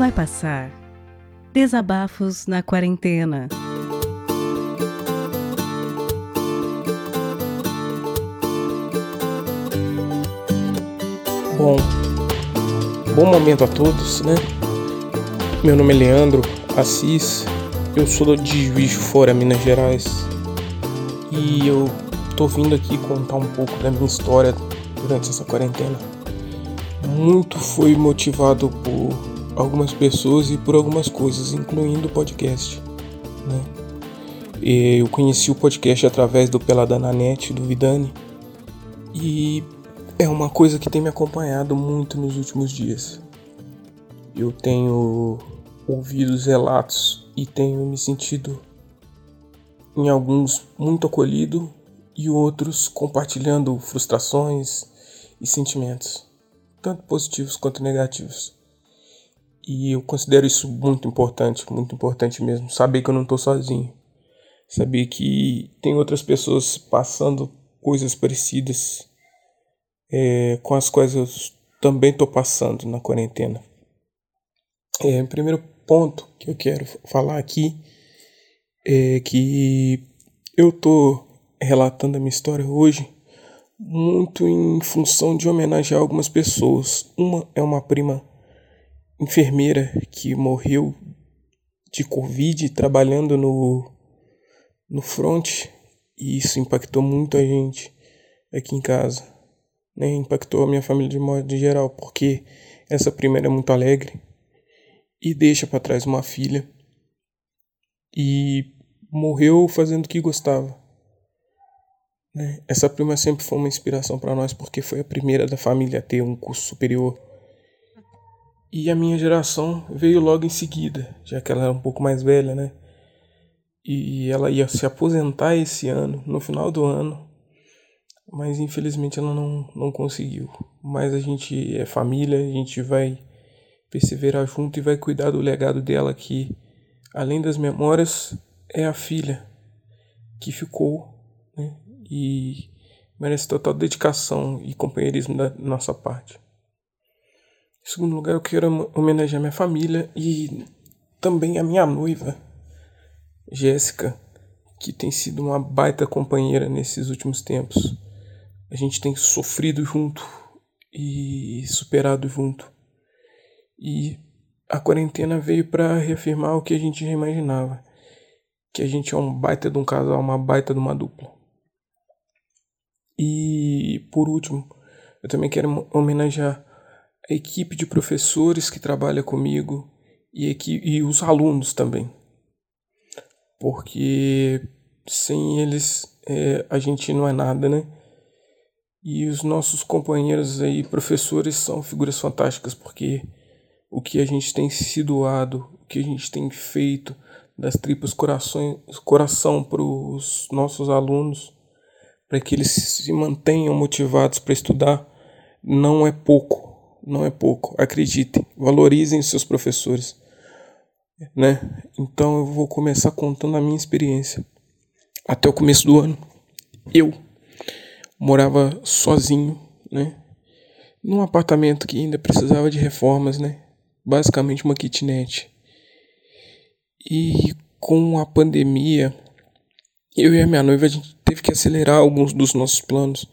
vai passar. Desabafos na quarentena. Bom, bom momento a todos, né? Meu nome é Leandro Assis, eu sou de Juiz de Fora, Minas Gerais, e eu tô vindo aqui contar um pouco da minha história durante essa quarentena. Muito foi motivado por algumas pessoas e por algumas coisas, incluindo o podcast, né? Eu conheci o podcast através do Pelada na Net, do Vidani, e é uma coisa que tem me acompanhado muito nos últimos dias. Eu tenho ouvido os relatos e tenho me sentido, em alguns, muito acolhido e outros compartilhando frustrações e sentimentos, tanto positivos quanto negativos. E eu considero isso muito importante, muito importante mesmo. Saber que eu não estou sozinho. Saber que tem outras pessoas passando coisas parecidas é, com as quais eu também estou passando na quarentena. É, o primeiro ponto que eu quero falar aqui é que eu estou relatando a minha história hoje muito em função de homenagear algumas pessoas. Uma é uma prima enfermeira que morreu de Covid trabalhando no, no front e isso impactou muito a gente aqui em casa né, impactou a minha família de modo geral, porque essa primeira é muito alegre e deixa para trás uma filha e morreu fazendo o que gostava. Né? Essa prima sempre foi uma inspiração para nós porque foi a primeira da família a ter um curso superior. E a minha geração veio logo em seguida, já que ela era um pouco mais velha, né? E ela ia se aposentar esse ano, no final do ano, mas infelizmente ela não, não conseguiu. Mas a gente é família, a gente vai perseverar junto e vai cuidar do legado dela que, além das memórias, é a filha que ficou né? e merece total dedicação e companheirismo da nossa parte. Em segundo lugar, eu quero homenagear minha família e também a minha noiva, Jéssica, que tem sido uma baita companheira nesses últimos tempos a gente tem sofrido junto e superado junto. E a quarentena veio para reafirmar o que a gente já imaginava, que a gente é um baita de um casal, uma baita de uma dupla. E por último, eu também quero homenagear a equipe de professores que trabalha comigo e, e os alunos também. Porque sem eles é, a gente não é nada, né? E os nossos companheiros aí, professores, são figuras fantásticas, porque o que a gente tem se doado, o que a gente tem feito das tripas coração, coração para os nossos alunos, para que eles se mantenham motivados para estudar, não é pouco, não é pouco. Acreditem, valorizem seus professores, né? Então eu vou começar contando a minha experiência. Até o começo do ano, eu morava sozinho, né? Num apartamento que ainda precisava de reformas, né? Basicamente uma kitnet. E com a pandemia, eu e a minha noiva a gente teve que acelerar alguns dos nossos planos.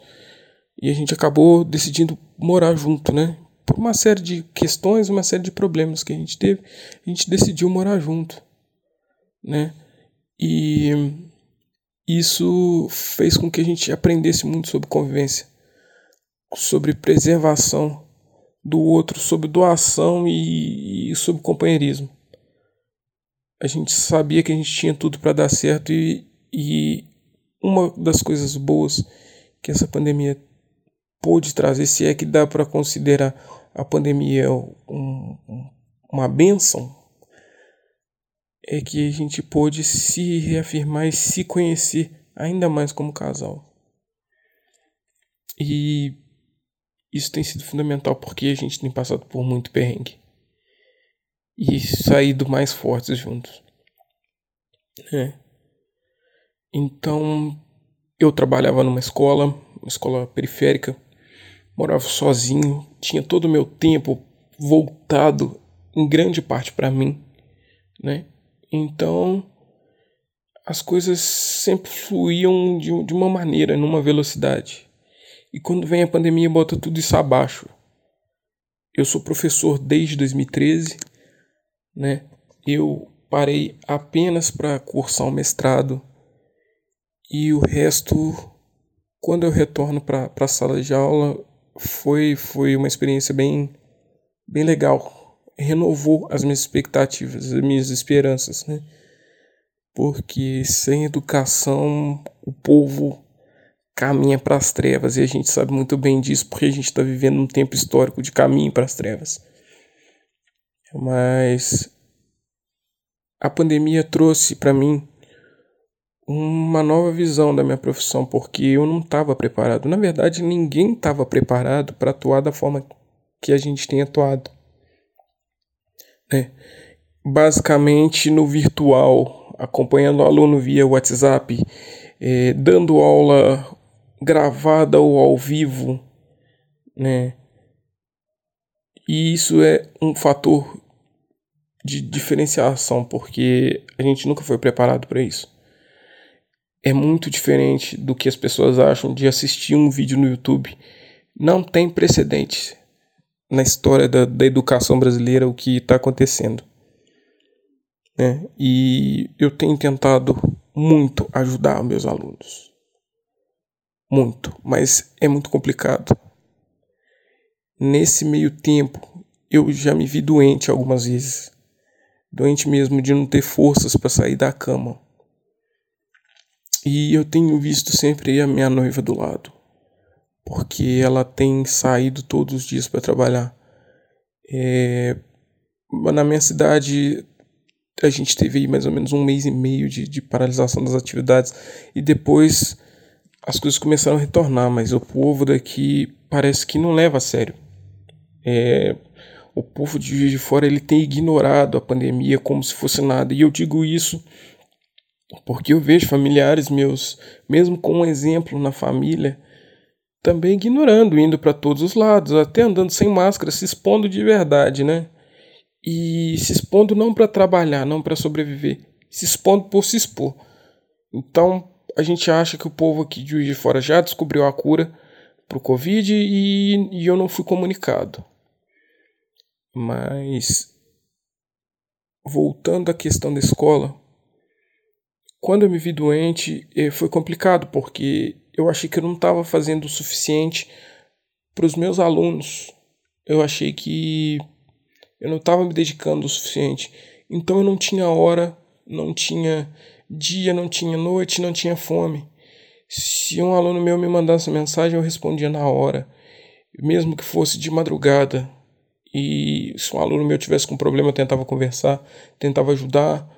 E a gente acabou decidindo morar junto, né? Por uma série de questões, uma série de problemas que a gente teve, a gente decidiu morar junto, né? E isso fez com que a gente aprendesse muito sobre convivência, sobre preservação do outro, sobre doação e, e sobre companheirismo. A gente sabia que a gente tinha tudo para dar certo e, e uma das coisas boas que essa pandemia pôde trazer, se é que dá para considerar a pandemia um, uma benção, é que a gente pôde se reafirmar e se conhecer ainda mais como casal. E isso tem sido fundamental porque a gente tem passado por muito perrengue e saído mais fortes juntos. É. Então, eu trabalhava numa escola, uma escola periférica, morava sozinho, tinha todo o meu tempo voltado em grande parte para mim, né? Então as coisas sempre fluíam de, de uma maneira, numa velocidade. E quando vem a pandemia, bota tudo isso abaixo. Eu sou professor desde 2013, né? Eu parei apenas para cursar um mestrado e o resto, quando eu retorno para a sala de aula, foi, foi uma experiência bem, bem legal. Renovou as minhas expectativas, as minhas esperanças, né? Porque sem educação o povo caminha para as trevas e a gente sabe muito bem disso porque a gente está vivendo um tempo histórico de caminho para as trevas. Mas a pandemia trouxe para mim uma nova visão da minha profissão, porque eu não estava preparado. Na verdade, ninguém estava preparado para atuar da forma que a gente tem atuado. Né? Basicamente no virtual, acompanhando o aluno via WhatsApp, eh, dando aula gravada ou ao vivo, né? E isso é um fator de diferenciação, porque a gente nunca foi preparado para isso. É muito diferente do que as pessoas acham de assistir um vídeo no YouTube. Não tem precedente na história da, da educação brasileira o que está acontecendo. Né? E eu tenho tentado muito ajudar meus alunos. Muito, mas é muito complicado. Nesse meio tempo, eu já me vi doente algumas vezes doente mesmo de não ter forças para sair da cama. E eu tenho visto sempre a minha noiva do lado, porque ela tem saído todos os dias para trabalhar. É, na minha cidade, a gente teve aí mais ou menos um mês e meio de, de paralisação das atividades e depois as coisas começaram a retornar, mas o povo daqui parece que não leva a sério. É, o povo de de Fora ele tem ignorado a pandemia como se fosse nada. E eu digo isso porque eu vejo familiares meus, mesmo com um exemplo na família, também ignorando, indo para todos os lados, até andando sem máscara, se expondo de verdade, né? E se expondo não para trabalhar, não para sobreviver, se expondo por se expor. Então, a gente acha que o povo aqui de Juiz de Fora já descobriu a cura para o Covid e, e eu não fui comunicado. Mas voltando à questão da escola, quando eu me vi doente, eh, foi complicado porque eu achei que eu não estava fazendo o suficiente para os meus alunos. Eu achei que eu não estava me dedicando o suficiente. Então eu não tinha hora, não tinha dia, não tinha noite, não tinha fome. Se um aluno meu me mandasse mensagem, eu respondia na hora, mesmo que fosse de madrugada. E se um aluno meu tivesse com problema, eu tentava conversar, tentava ajudar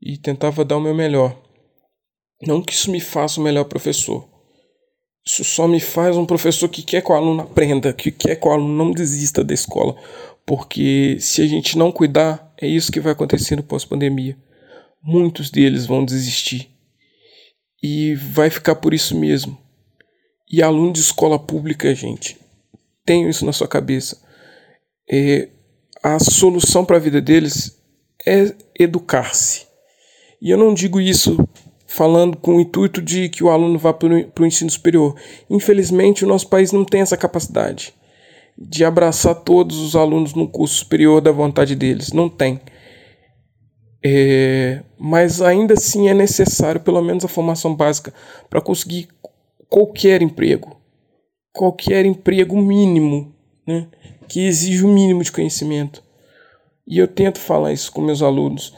e tentava dar o meu melhor. Não que isso me faça o melhor professor. Isso só me faz um professor que quer que o aluno aprenda, que quer que o aluno não desista da escola. Porque se a gente não cuidar, é isso que vai acontecer no pós-pandemia. Muitos deles vão desistir. E vai ficar por isso mesmo. E aluno de escola pública, gente, tenho isso na sua cabeça é, a solução para a vida deles é educar-se. E eu não digo isso falando com o intuito de que o aluno vá para o ensino superior. Infelizmente, o nosso país não tem essa capacidade de abraçar todos os alunos no curso superior da vontade deles. Não tem. É, mas ainda assim é necessário pelo menos a formação básica para conseguir qualquer emprego. Qualquer emprego mínimo. Né? que exige o um mínimo de conhecimento. E eu tento falar isso com meus alunos.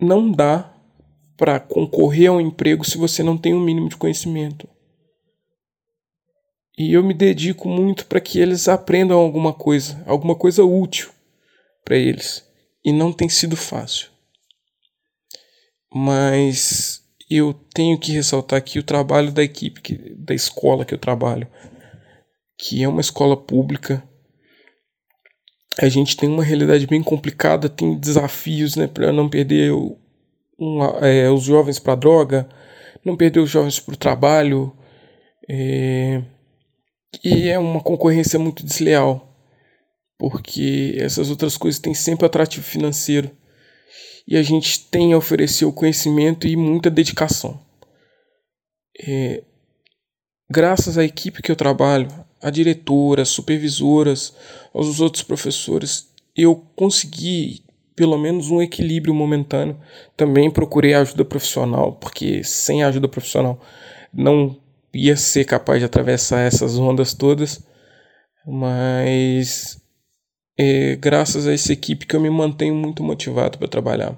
Não dá para concorrer a um emprego se você não tem o um mínimo de conhecimento. E eu me dedico muito para que eles aprendam alguma coisa, alguma coisa útil para eles. E não tem sido fácil. Mas eu tenho que ressaltar aqui o trabalho da equipe, que, da escola que eu trabalho, que é uma escola pública a gente tem uma realidade bem complicada, tem desafios né, para não perder o, é, os jovens para droga, não perder os jovens para o trabalho, é, e é uma concorrência muito desleal, porque essas outras coisas têm sempre atrativo financeiro e a gente tem a oferecer o conhecimento e muita dedicação. É, graças à equipe que eu trabalho, a diretora, supervisoras, aos outros professores, eu consegui pelo menos um equilíbrio momentâneo. Também procurei ajuda profissional, porque sem ajuda profissional não ia ser capaz de atravessar essas ondas todas. Mas é graças a essa equipe que eu me mantenho muito motivado para trabalhar.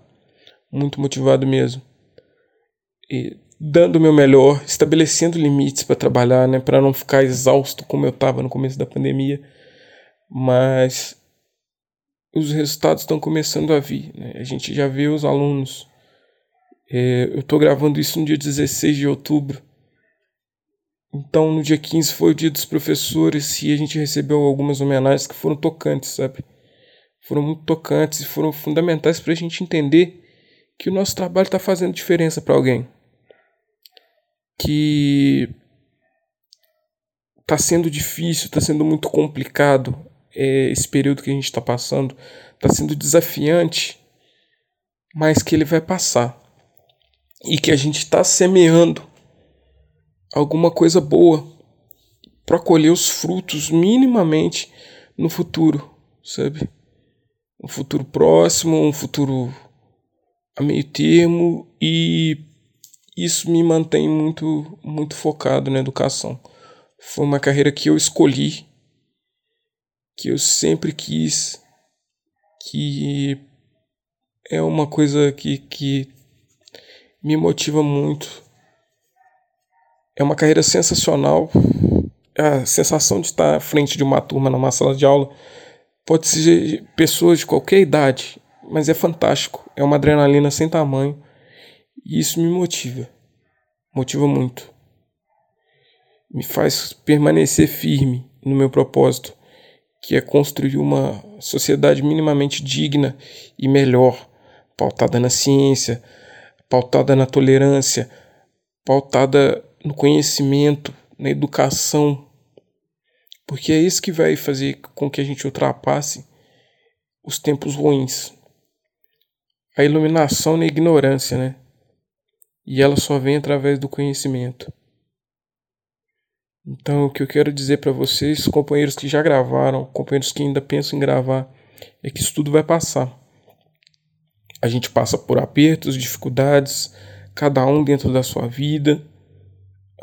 Muito motivado mesmo. E dando o meu melhor, estabelecendo limites para trabalhar, né, para não ficar exausto como eu estava no começo da pandemia. Mas os resultados estão começando a vir. Né? A gente já vê os alunos. É, eu estou gravando isso no dia 16 de outubro. Então, no dia 15 foi o dia dos professores e a gente recebeu algumas homenagens que foram tocantes, sabe? Foram muito tocantes e foram fundamentais para a gente entender que o nosso trabalho está fazendo diferença para alguém. Que está sendo difícil, está sendo muito complicado é, esse período que a gente está passando, está sendo desafiante, mas que ele vai passar e que a gente está semeando alguma coisa boa para colher os frutos minimamente no futuro, sabe? Um futuro próximo, um futuro a meio termo e isso me mantém muito muito focado na educação. Foi uma carreira que eu escolhi, que eu sempre quis, que é uma coisa que, que me motiva muito é uma carreira sensacional. A sensação de estar à frente de uma turma numa sala de aula pode ser pessoas de qualquer idade, mas é fantástico. É uma adrenalina sem tamanho e isso me motiva. Motiva muito. Me faz permanecer firme no meu propósito, que é construir uma sociedade minimamente digna e melhor, pautada na ciência, pautada na tolerância, pautada no conhecimento, na educação, porque é isso que vai fazer com que a gente ultrapasse os tempos ruins. A iluminação na ignorância, né? E ela só vem através do conhecimento. Então, o que eu quero dizer para vocês, companheiros que já gravaram, companheiros que ainda pensam em gravar, é que isso tudo vai passar. A gente passa por apertos, dificuldades, cada um dentro da sua vida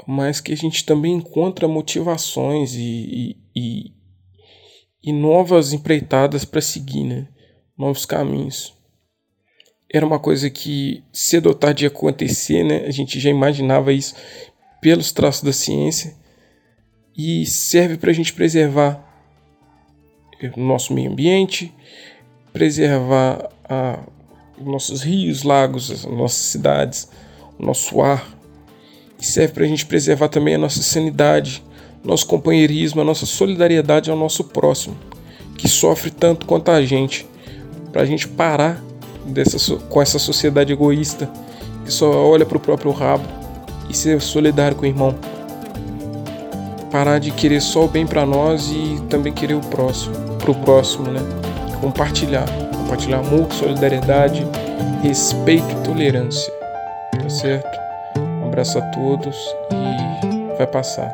mas que a gente também encontra motivações e, e, e novas empreitadas para seguir, né? novos caminhos. Era uma coisa que cedo ou tarde ia acontecer, né? a gente já imaginava isso pelos traços da ciência e serve para a gente preservar o nosso meio ambiente, preservar a, nossos rios, lagos, as nossas cidades, o nosso ar, e serve para a gente preservar também a nossa sanidade, nosso companheirismo, a nossa solidariedade ao nosso próximo, que sofre tanto quanto a gente, para a gente parar dessa, com essa sociedade egoísta que só olha para o próprio rabo e ser solidário com o irmão. Parar de querer só o bem para nós e também querer o próximo, para o próximo, né? Compartilhar, compartilhar amor, solidariedade, respeito e tolerância, tá certo? abraço a todos e vai passar.